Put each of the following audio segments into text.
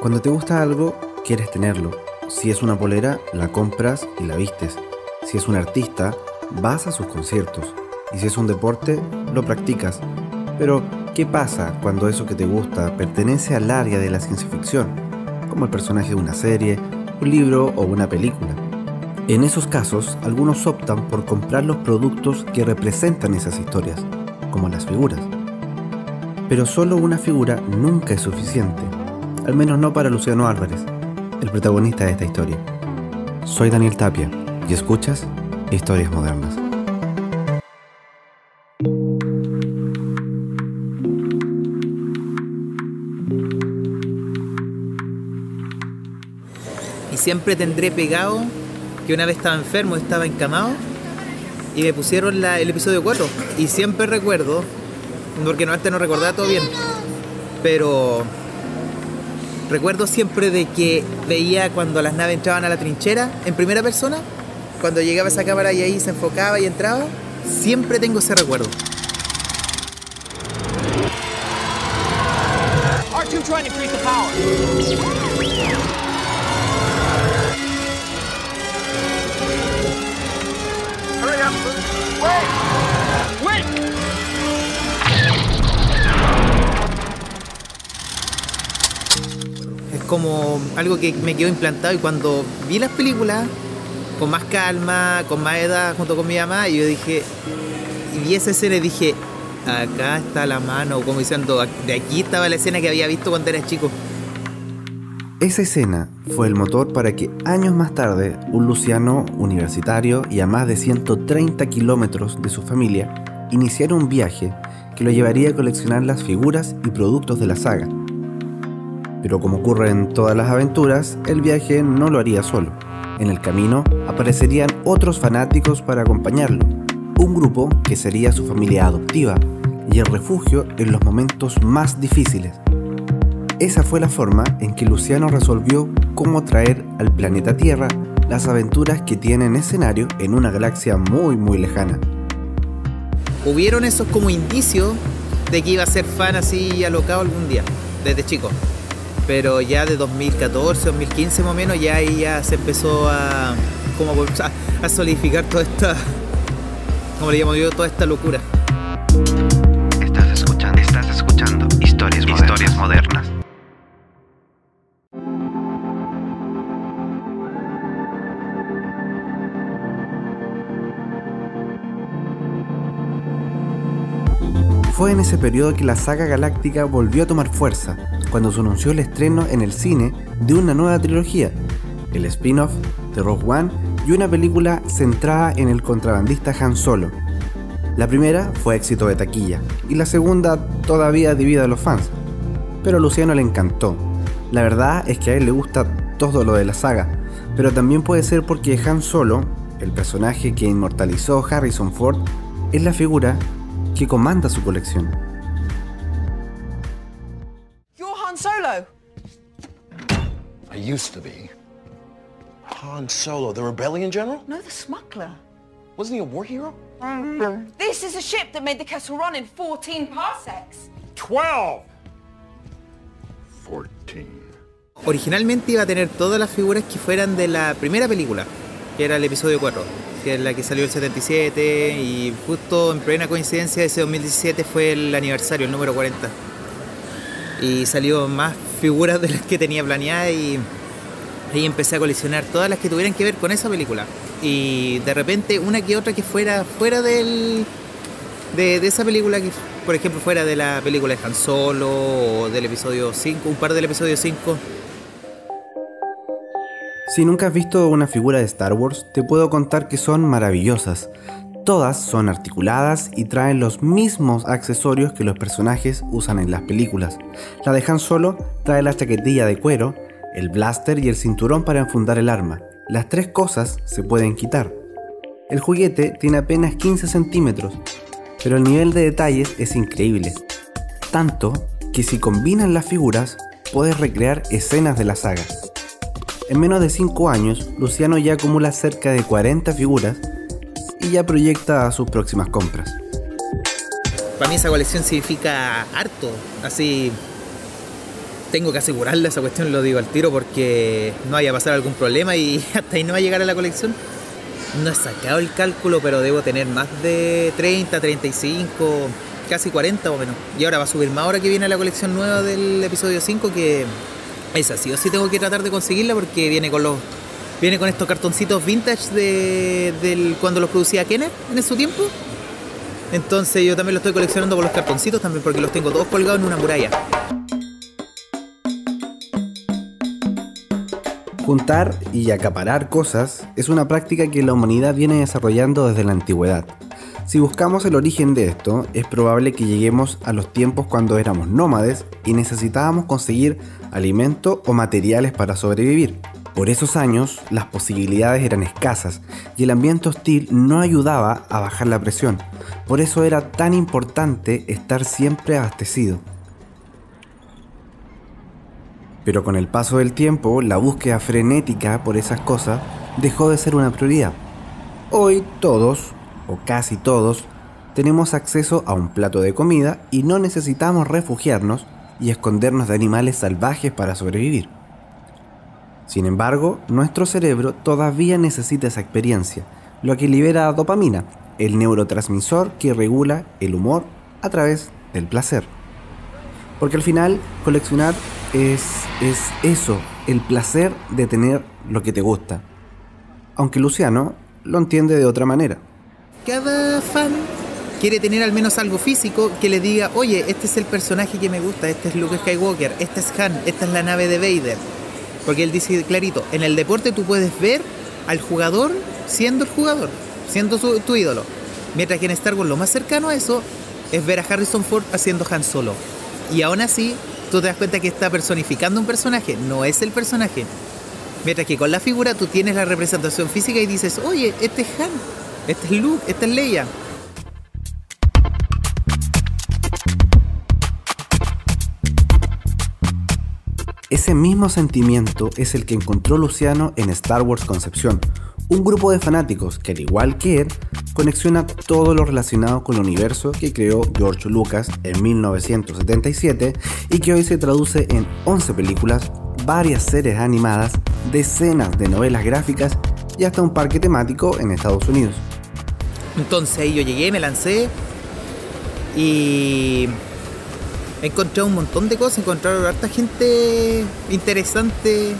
Cuando te gusta algo, quieres tenerlo. Si es una polera, la compras y la vistes. Si es un artista, vas a sus conciertos. Y si es un deporte, lo practicas. Pero, ¿qué pasa cuando eso que te gusta pertenece al área de la ciencia ficción? Como el personaje de una serie, un libro o una película. En esos casos, algunos optan por comprar los productos que representan esas historias, como las figuras. Pero solo una figura nunca es suficiente, al menos no para Luciano Álvarez, el protagonista de esta historia. Soy Daniel Tapia y escuchas Historias Modernas. Y siempre tendré pegado que una vez estaba enfermo, estaba encamado y me pusieron el episodio 4. Y siempre recuerdo, porque no antes no recordaba todo bien, pero recuerdo siempre de que veía cuando las naves entraban a la trinchera en primera persona, cuando llegaba esa cámara y ahí se enfocaba y entraba, siempre tengo ese recuerdo. R2 trying to increase the power. Como algo que me quedó implantado y cuando vi las películas con más calma, con más edad, junto con mi mamá, yo dije, y vi esa escena y dije, acá está la mano, como diciendo, de aquí estaba la escena que había visto cuando era chico. Esa escena fue el motor para que años más tarde un Luciano universitario y a más de 130 kilómetros de su familia iniciara un viaje que lo llevaría a coleccionar las figuras y productos de la saga. Pero como ocurre en todas las aventuras, el viaje no lo haría solo. En el camino aparecerían otros fanáticos para acompañarlo, un grupo que sería su familia adoptiva y el refugio en los momentos más difíciles. Esa fue la forma en que Luciano resolvió cómo traer al planeta Tierra las aventuras que tienen escenario en una galaxia muy muy lejana. Hubieron esos como indicios de que iba a ser fan así alocado algún día, desde chico. Pero ya de 2014, 2015 más o menos, ya ahí ya se empezó a, como a, a solidificar toda esta, como le llamo yo, toda esta locura. Estás escuchando, estás escuchando historias modernas. Historias modernas. Fue en ese periodo que la saga galáctica volvió a tomar fuerza, cuando se anunció el estreno en el cine de una nueva trilogía, el spin-off de Rogue One y una película centrada en el contrabandista Han Solo. La primera fue éxito de taquilla y la segunda todavía divide a los fans, pero a Luciano le encantó. La verdad es que a él le gusta todo lo de la saga, pero también puede ser porque Han Solo, el personaje que inmortalizó Harrison Ford, es la figura que comanda su colección. You're Han Solo. I used to be. Han Solo, the rebellion general? No, the smuggler. Wasn't he a war hero? This is a ship that made the Kessel Run in 14 parsecs. 12! 14. Originalmente iba a tener todas las figuras que fueran de la primera película, que era el episodio 4, que es la que salió el 77 y justo en plena coincidencia ese 2017 fue el aniversario, el número 40. Y salió más figuras de las que tenía planeadas y ahí empecé a coleccionar todas las que tuvieran que ver con esa película. Y de repente una que otra que fuera fuera del, de, de esa película, que por ejemplo fuera de la película de Han Solo o del episodio 5, un par del episodio 5. Si nunca has visto una figura de Star Wars, te puedo contar que son maravillosas. Todas son articuladas y traen los mismos accesorios que los personajes usan en las películas. La de Han Solo trae la chaquetilla de cuero, el blaster y el cinturón para enfundar el arma. Las tres cosas se pueden quitar. El juguete tiene apenas 15 centímetros, pero el nivel de detalles es increíble. Tanto que si combinan las figuras, puedes recrear escenas de la saga. En menos de 5 años, Luciano ya acumula cerca de 40 figuras y ya proyecta sus próximas compras. Para mí esa colección significa harto, así tengo que asegurarle esa cuestión, lo digo al tiro, porque no vaya a pasar algún problema y hasta ahí no va a llegar a la colección. No he sacado el cálculo, pero debo tener más de 30, 35, casi 40 o menos. Y ahora va a subir más ahora que viene la colección nueva del episodio 5, que es así o sí tengo que tratar de conseguirla porque viene con los viene con estos cartoncitos vintage de del, cuando los producía Kenner en su tiempo. Entonces yo también lo estoy coleccionando con los cartoncitos también porque los tengo todos colgados en una muralla. Juntar y acaparar cosas es una práctica que la humanidad viene desarrollando desde la antigüedad. Si buscamos el origen de esto, es probable que lleguemos a los tiempos cuando éramos nómades y necesitábamos conseguir alimento o materiales para sobrevivir. Por esos años, las posibilidades eran escasas y el ambiente hostil no ayudaba a bajar la presión. Por eso era tan importante estar siempre abastecido. Pero con el paso del tiempo, la búsqueda frenética por esas cosas dejó de ser una prioridad. Hoy todos, o casi todos, tenemos acceso a un plato de comida y no necesitamos refugiarnos y escondernos de animales salvajes para sobrevivir. Sin embargo, nuestro cerebro todavía necesita esa experiencia, lo que libera dopamina, el neurotransmisor que regula el humor a través del placer. Porque al final, coleccionar es, es eso, el placer de tener lo que te gusta. Aunque Luciano lo entiende de otra manera. Cada fan quiere tener al menos algo físico que le diga, oye, este es el personaje que me gusta, este es Luke Skywalker, este es Han, esta es la nave de Vader. Porque él dice clarito, en el deporte tú puedes ver al jugador siendo el jugador, siendo su- tu ídolo. Mientras que en Star Wars lo más cercano a eso es ver a Harrison Ford haciendo Han Solo. Y aún así, tú te das cuenta que está personificando un personaje, no es el personaje. Mientras que con la figura tú tienes la representación física y dices, oye, este es Han, este es Luke, esta es Leia. Ese mismo sentimiento es el que encontró Luciano en Star Wars Concepción, un grupo de fanáticos que al igual que él, conexiona todo lo relacionado con el universo que creó George Lucas en 1977 y que hoy se traduce en 11 películas, varias series animadas, decenas de novelas gráficas y hasta un parque temático en Estados Unidos. Entonces ahí yo llegué, me lancé y encontré un montón de cosas, encontré a harta gente interesante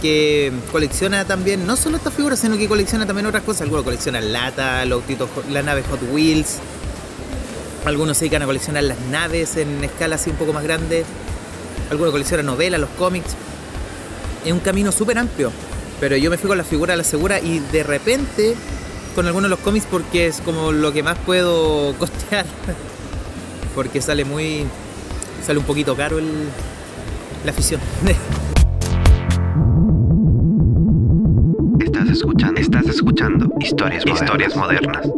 que colecciona también, no solo estas figuras, sino que colecciona también otras cosas. Algunos coleccionan lata, los autitos, la nave Hot Wheels. Algunos se dedican a coleccionar las naves en escala así un poco más grande. Algunos coleccionan novelas, los cómics. Es un camino súper amplio. Pero yo me fui con la figura a la segura y de repente con algunos de los cómics porque es como lo que más puedo costear. Porque sale muy. sale un poquito caro el, la afición. Estás escuchando, estás escuchando historias, historias modernas.